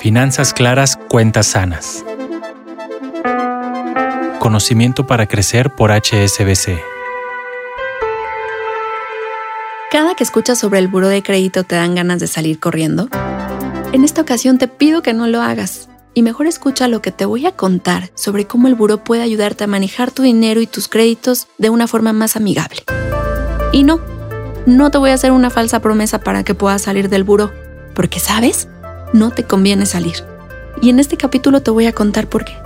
Finanzas claras, cuentas sanas. Conocimiento para crecer por HSBC. Cada que escuchas sobre el buro de crédito te dan ganas de salir corriendo. En esta ocasión te pido que no lo hagas y mejor escucha lo que te voy a contar sobre cómo el buro puede ayudarte a manejar tu dinero y tus créditos de una forma más amigable. Y no, no te voy a hacer una falsa promesa para que puedas salir del buro, porque sabes, no te conviene salir. Y en este capítulo te voy a contar por qué.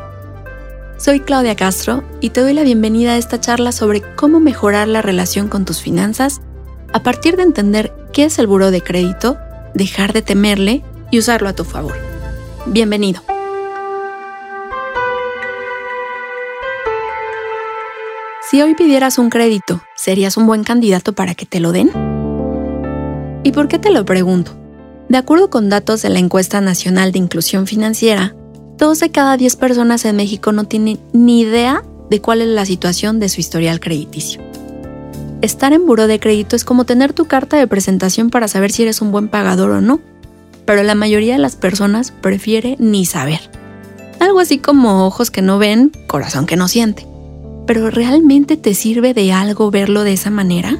Soy Claudia Castro y te doy la bienvenida a esta charla sobre cómo mejorar la relación con tus finanzas a partir de entender qué es el buro de crédito, dejar de temerle y usarlo a tu favor. Bienvenido. Si hoy pidieras un crédito, ¿serías un buen candidato para que te lo den? ¿Y por qué te lo pregunto? De acuerdo con datos de la encuesta nacional de inclusión financiera, dos de cada 10 personas en México no tienen ni idea de cuál es la situación de su historial crediticio. Estar en buro de crédito es como tener tu carta de presentación para saber si eres un buen pagador o no, pero la mayoría de las personas prefiere ni saber. Algo así como ojos que no ven, corazón que no siente. ¿Pero realmente te sirve de algo verlo de esa manera?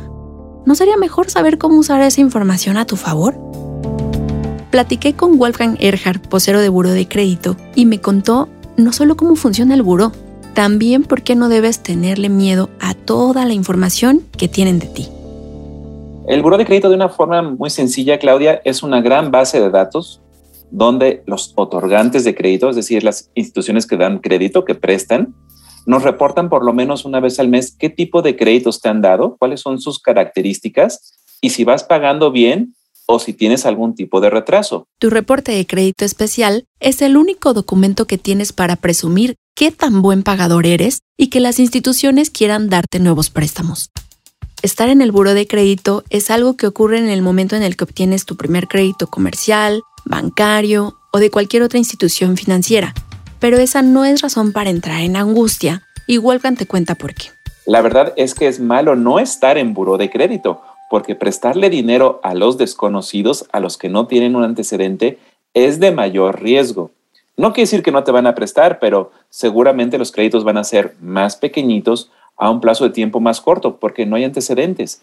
¿No sería mejor saber cómo usar esa información a tu favor? platiqué con Wolfgang Erhard, posero de Buró de Crédito, y me contó no solo cómo funciona el buró, también por qué no debes tenerle miedo a toda la información que tienen de ti. El Buró de Crédito de una forma muy sencilla, Claudia, es una gran base de datos donde los otorgantes de crédito, es decir, las instituciones que dan crédito, que prestan, nos reportan por lo menos una vez al mes qué tipo de créditos te han dado, cuáles son sus características y si vas pagando bien o si tienes algún tipo de retraso. Tu reporte de crédito especial es el único documento que tienes para presumir qué tan buen pagador eres y que las instituciones quieran darte nuevos préstamos. Estar en el buro de crédito es algo que ocurre en el momento en el que obtienes tu primer crédito comercial, bancario o de cualquier otra institución financiera, pero esa no es razón para entrar en angustia y Wolfgang te cuenta por qué. La verdad es que es malo no estar en buro de crédito porque prestarle dinero a los desconocidos, a los que no tienen un antecedente, es de mayor riesgo. No quiere decir que no te van a prestar, pero seguramente los créditos van a ser más pequeñitos a un plazo de tiempo más corto, porque no hay antecedentes.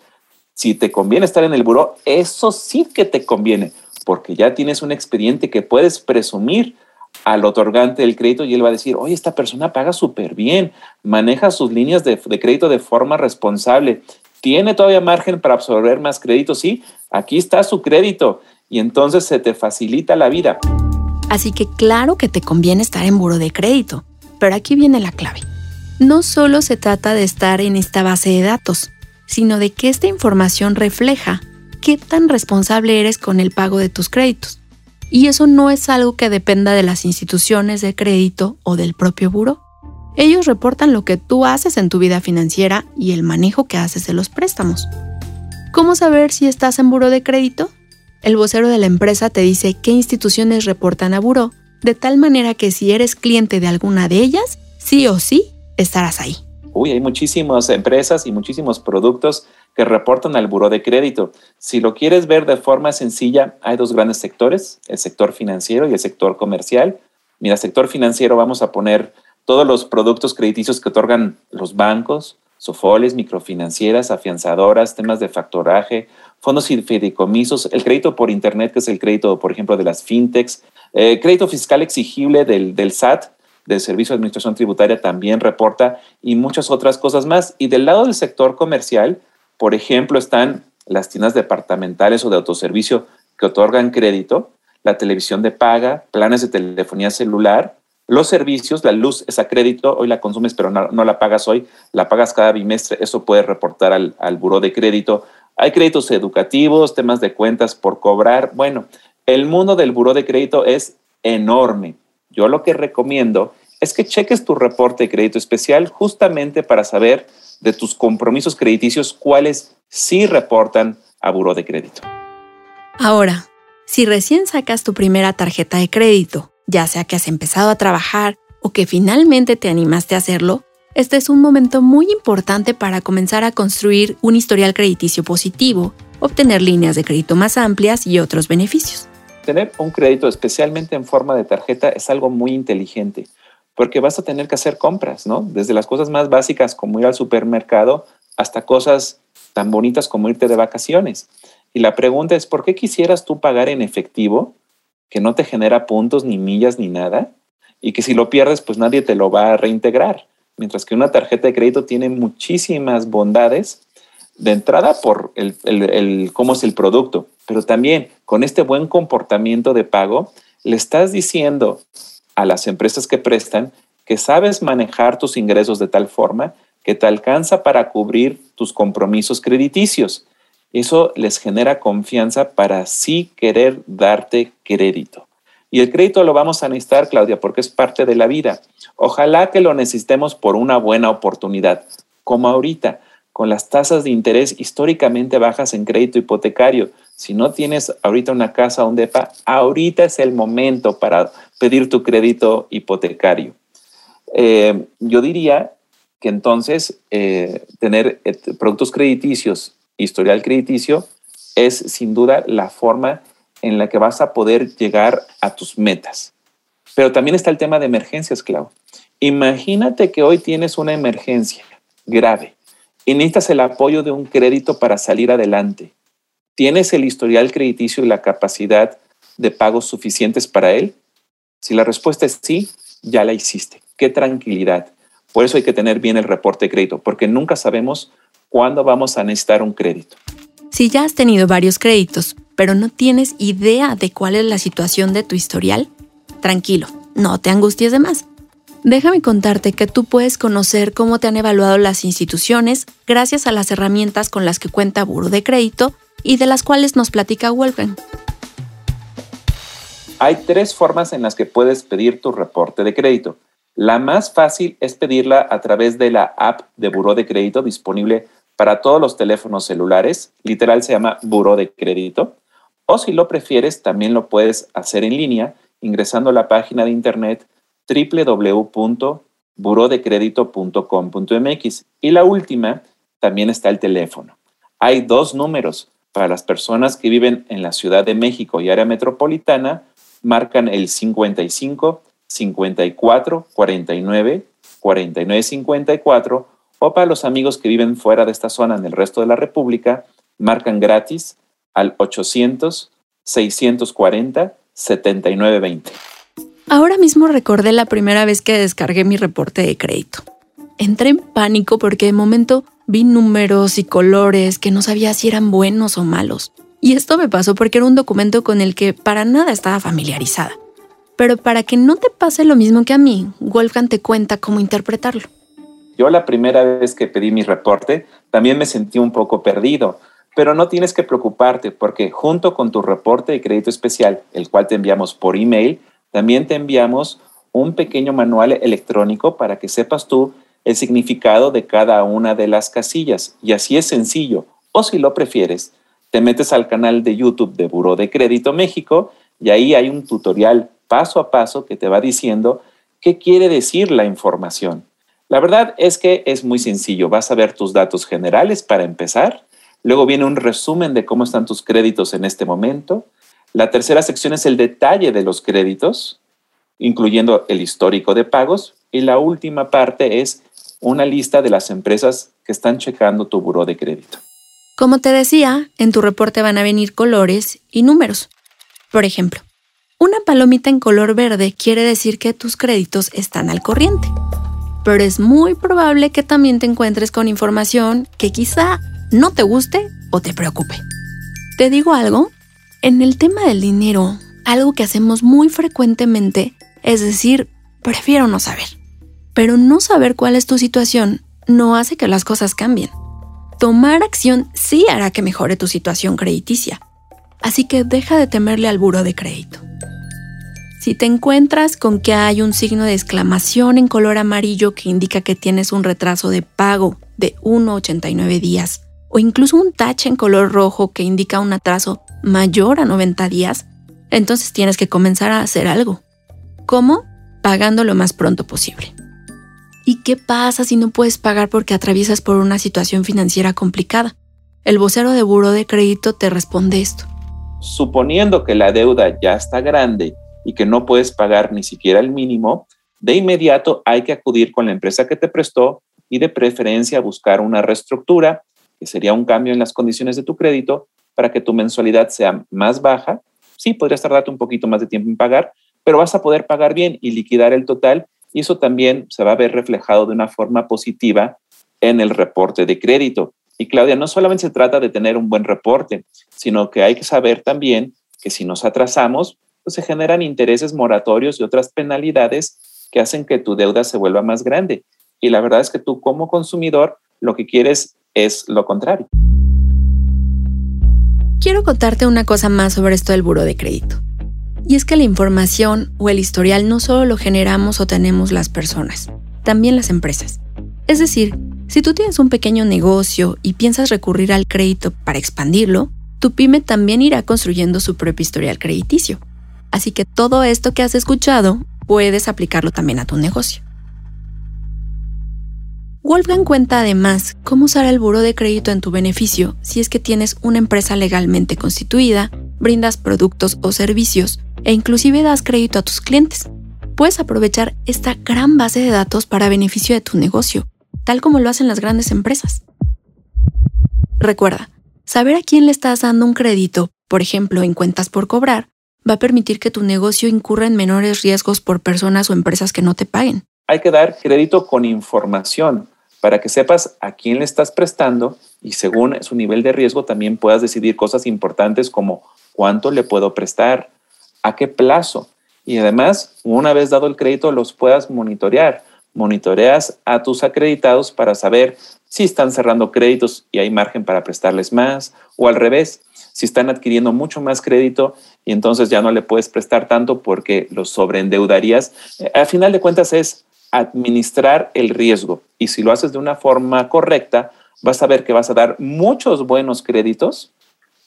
Si te conviene estar en el buró, eso sí que te conviene, porque ya tienes un expediente que puedes presumir al otorgante del crédito y él va a decir, oye, esta persona paga súper bien, maneja sus líneas de, crédito de forma responsable tiene todavía margen para absorber más crédito, sí, aquí está su crédito y entonces se te facilita la vida. Así que claro que te conviene estar en buro de crédito, pero aquí viene la clave. No solo se trata de estar en esta base de datos, sino de que esta información refleja qué tan responsable eres con el pago de tus créditos. Y eso no es algo que dependa de las instituciones de crédito o del propio buro. Ellos reportan lo que tú haces en tu vida financiera y el manejo que haces de los préstamos. ¿Cómo saber si estás en buro de crédito? El vocero de la empresa te dice qué instituciones reportan a buro, de tal manera que si eres cliente de alguna de ellas, sí o sí estarás ahí. Uy, hay muchísimas empresas y muchísimos productos que reportan al buro de crédito. Si lo quieres ver de forma sencilla, hay dos grandes sectores, el sector financiero y el sector comercial. Mira, sector financiero vamos a poner todos los productos crediticios que otorgan los bancos, sofoles, microfinancieras, afianzadoras, temas de factoraje, fondos y fideicomisos, el crédito por Internet, que es el crédito, por ejemplo, de las fintechs, eh, crédito fiscal exigible del, del SAT, del Servicio de Administración Tributaria, también reporta, y muchas otras cosas más. Y del lado del sector comercial, por ejemplo, están las tiendas departamentales o de autoservicio que otorgan crédito, la televisión de paga, planes de telefonía celular, los servicios, la luz es a crédito, hoy la consumes pero no, la pagas hoy, la pagas cada bimestre, eso puede reportar al, al buró de crédito. Hay créditos educativos, temas de cuentas por cobrar. Bueno, el mundo del buró de crédito es enorme. Yo lo que recomiendo es que cheques tu reporte de crédito especial justamente para saber de tus compromisos crediticios cuáles sí reportan a buró de crédito. Ahora, si recién sacas tu primera tarjeta de crédito ya sea que has empezado a trabajar o que finalmente te animaste a hacerlo, este es un momento muy importante para comenzar a construir un historial crediticio positivo obtener líneas de crédito más amplias y otros beneficios. Tener un crédito especialmente en forma de tarjeta es algo muy inteligente porque vas a tener que hacer compras, ¿no? Desde las cosas más básicas como ir al supermercado hasta cosas tan bonitas como irte de vacaciones. Y la pregunta es, ¿por qué quisieras tú pagar en efectivo que no te genera puntos ni millas ni nada? Y que si lo pierdes, pues nadie te lo va a reintegrar. Mientras que una tarjeta de crédito tiene muchísimas bondades de entrada por el, cómo es el producto, pero también con este buen comportamiento de pago, le estás diciendo a las empresas que prestan que sabes manejar tus ingresos de tal forma que te alcanza para cubrir tus compromisos crediticios. Eso les genera confianza para sí querer darte crédito. Y el crédito lo vamos a necesitar, Claudia, porque es parte de la vida. Ojalá que lo necesitemos por una buena oportunidad, como ahorita, con las tasas de interés históricamente bajas en crédito hipotecario. Si no tienes ahorita una casa o un DEPA, ahorita es el momento para pedir tu crédito hipotecario. Eh, yo diría que entonces eh, tener eh, productos crediticios, historial crediticio, es sin duda la forma en la que vas a poder llegar a tus metas. Pero también está el tema de emergencias, Clau. Imagínate que hoy tienes una emergencia grave y necesitas el apoyo de un crédito para salir adelante. ¿Tienes el historial crediticio y la capacidad de pagos suficientes para él? Si la respuesta es sí, ya la hiciste. Qué tranquilidad. Por eso hay que tener bien el reporte de crédito, porque nunca sabemos cuándo vamos a necesitar un crédito. Si ya has tenido varios créditos, pero no tienes idea de cuál es la situación de tu historial, tranquilo, no te angusties de más. Déjame contarte que tú puedes conocer cómo te han evaluado las instituciones gracias a las herramientas con las que cuenta Buro de Crédito y de las cuales nos platica Wolfgang. Hay tres formas en las que puedes pedir tu reporte de crédito. La más fácil es pedirla a través de la app de Buró de Crédito disponible para todos los teléfonos celulares. Literal se llama Buró de Crédito. O si lo prefieres, también lo puedes hacer en línea ingresando a la página de internet www.burodecredito.com.mx. Y la última, también está el teléfono. Hay dos números. Para las personas que viven en la Ciudad de México y área metropolitana, marcan el 55 54 49 49 54 o para los amigos que viven fuera de esta zona en el resto de la República, marcan gratis al 800 640 7920. Ahora mismo recordé la primera vez que descargué mi reporte de crédito. Entré en pánico porque de momento vi números y colores que no sabía si eran buenos o malos. Y esto me pasó porque era un documento con el que para nada estaba familiarizada. Pero para que no te pase lo mismo que a mí, Wolfgang te cuenta cómo interpretarlo. Yo la primera vez que pedí mi reporte también me sentí un poco perdido, pero no tienes que preocuparte porque junto con tu reporte de crédito especial, el cual te enviamos por email, también te enviamos un pequeño manual electrónico para que sepas tú el significado de cada una de las casillas. Y así es sencillo. O si lo prefieres, te metes al canal de YouTube de Buró de Crédito México y ahí hay un tutorial paso a paso que te va diciendo qué quiere decir la información. La verdad es que es muy sencillo. Vas a ver tus datos generales para empezar. Luego viene un resumen de cómo están tus créditos en este momento. La tercera sección es el detalle de los créditos, incluyendo el histórico de pagos. Y la última parte es una lista de las empresas que están checando tu buró de crédito. Como te decía, en tu reporte van a venir colores y números. Por ejemplo, una palomita en color verde quiere decir que tus créditos están al corriente. Pero es muy probable que también te encuentres con información que quizá no te guste o te preocupe. ¿Te digo algo? En el tema del dinero, algo que hacemos muy frecuentemente es decir, prefiero no saber. Pero no saber cuál es tu situación no hace que las cosas cambien. Tomar acción sí hará que mejore tu situación crediticia. Así que deja de temerle al buro de crédito. Si te encuentras con que hay un signo de exclamación en color amarillo que indica que tienes un retraso de pago de 1,89 días, o incluso un tache en color rojo que indica un atraso mayor a 90 días, entonces tienes que comenzar a hacer algo. ¿Cómo? Pagando lo más pronto posible. ¿Y qué pasa si no puedes pagar porque atraviesas por una situación financiera complicada? el vocero de Buro de Crédito te responde esto. Suponiendo que la deuda ya está grande y que no puedes pagar ni siquiera el mínimo, de inmediato hay que acudir con la empresa que te prestó y de preferencia buscar una reestructura, que sería un cambio en las condiciones de tu crédito para que tu mensualidad sea más baja. Sí, podrías tardarte un poquito más de tiempo en pagar, pero vas a poder pagar bien y liquidar el total y eso también se va a ver reflejado de una forma positiva en el reporte de crédito. Y Claudia, no solamente se trata de tener un buen reporte, sino que hay que saber también que si nos atrasamos, pues se generan intereses moratorios y otras penalidades que hacen que tu deuda se vuelva más grande. Y la verdad es que tú como consumidor lo que quieres es lo contrario. Quiero contarte una cosa más sobre esto del buro de crédito. Y es que la información o el historial no solo lo generamos o tenemos las personas, también las empresas. Es decir, si tú tienes un pequeño negocio y piensas recurrir al crédito para expandirlo, tu pyme también irá construyendo su propio historial crediticio. Así que todo esto que has escuchado puedes aplicarlo también a tu negocio. Wolfgang cuenta además cómo usar el buro de crédito en tu beneficio si es que tienes una empresa legalmente constituida, brindas productos o servicios e inclusive das crédito a tus clientes. Puedes aprovechar esta gran base de datos para beneficio de tu negocio tal como lo hacen las grandes empresas. Recuerda, saber a quién le estás dando un crédito, por ejemplo, en cuentas por cobrar, va a permitir que tu negocio incurra en menores riesgos por personas o empresas que no te paguen. Hay que dar crédito con información para que sepas a quién le estás prestando y según su nivel de riesgo también puedas decidir cosas importantes como cuánto le puedo prestar, a qué plazo y además, una vez dado el crédito, los puedas monitorear monitoreas a tus acreditados para saber si están cerrando créditos y hay margen para prestarles más o al revés, si están adquiriendo mucho más crédito y entonces ya no le puedes prestar tanto porque los sobreendeudarías. Eh, al final de cuentas es administrar el riesgo y si lo haces de una forma correcta, vas a ver que vas a dar muchos buenos créditos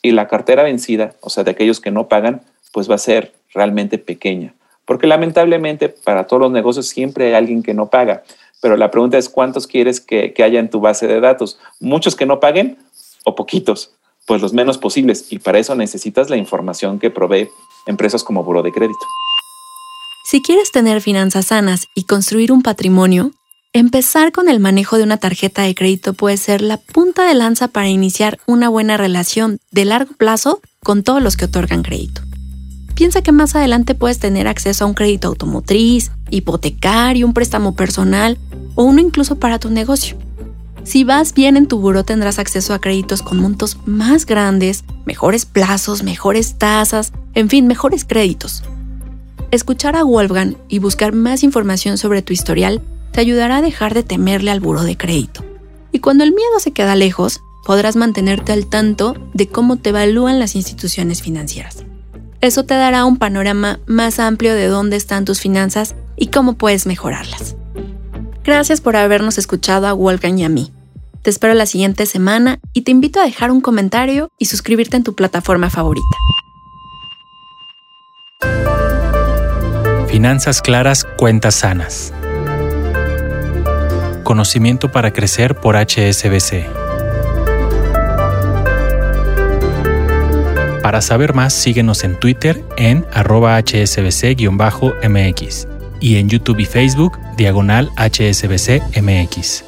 y la cartera vencida, o sea, de aquellos que no pagan, pues va a ser realmente pequeña. Porque lamentablemente para todos los negocios siempre hay alguien que no paga. Pero la pregunta es, ¿cuántos quieres que, haya en tu base de datos? ¿Muchos que no paguen o poquitos? Pues los menos posibles. Y para eso necesitas la información que provee empresas como Buro de Crédito. Si quieres tener finanzas sanas y construir un patrimonio, empezar con el manejo de una tarjeta de crédito puede ser la punta de lanza para iniciar una buena relación de largo plazo con todos los que otorgan crédito piensa que más adelante puedes tener acceso a un crédito automotriz, hipotecario, un préstamo personal o uno incluso para tu negocio. Si vas bien en tu buro tendrás acceso a créditos con montos más grandes, mejores plazos, mejores tasas, en fin, mejores créditos. Escuchar a Wolfgang y buscar más información sobre tu historial te ayudará a dejar de temerle al buro de crédito. Y cuando el miedo se queda lejos, podrás mantenerte al tanto de cómo te evalúan las instituciones financieras. Eso te dará un panorama más amplio de dónde están tus finanzas y cómo puedes mejorarlas. Gracias por habernos escuchado a Wolfgang y a mí. Te espero la siguiente semana y te invito a dejar un comentario y suscribirte en tu plataforma favorita. Finanzas claras, cuentas sanas. Conocimiento para crecer por HSBC. Para saber más, síguenos en Twitter en arroba hsbc-mx y en YouTube y Facebook diagonal hsbc-mx.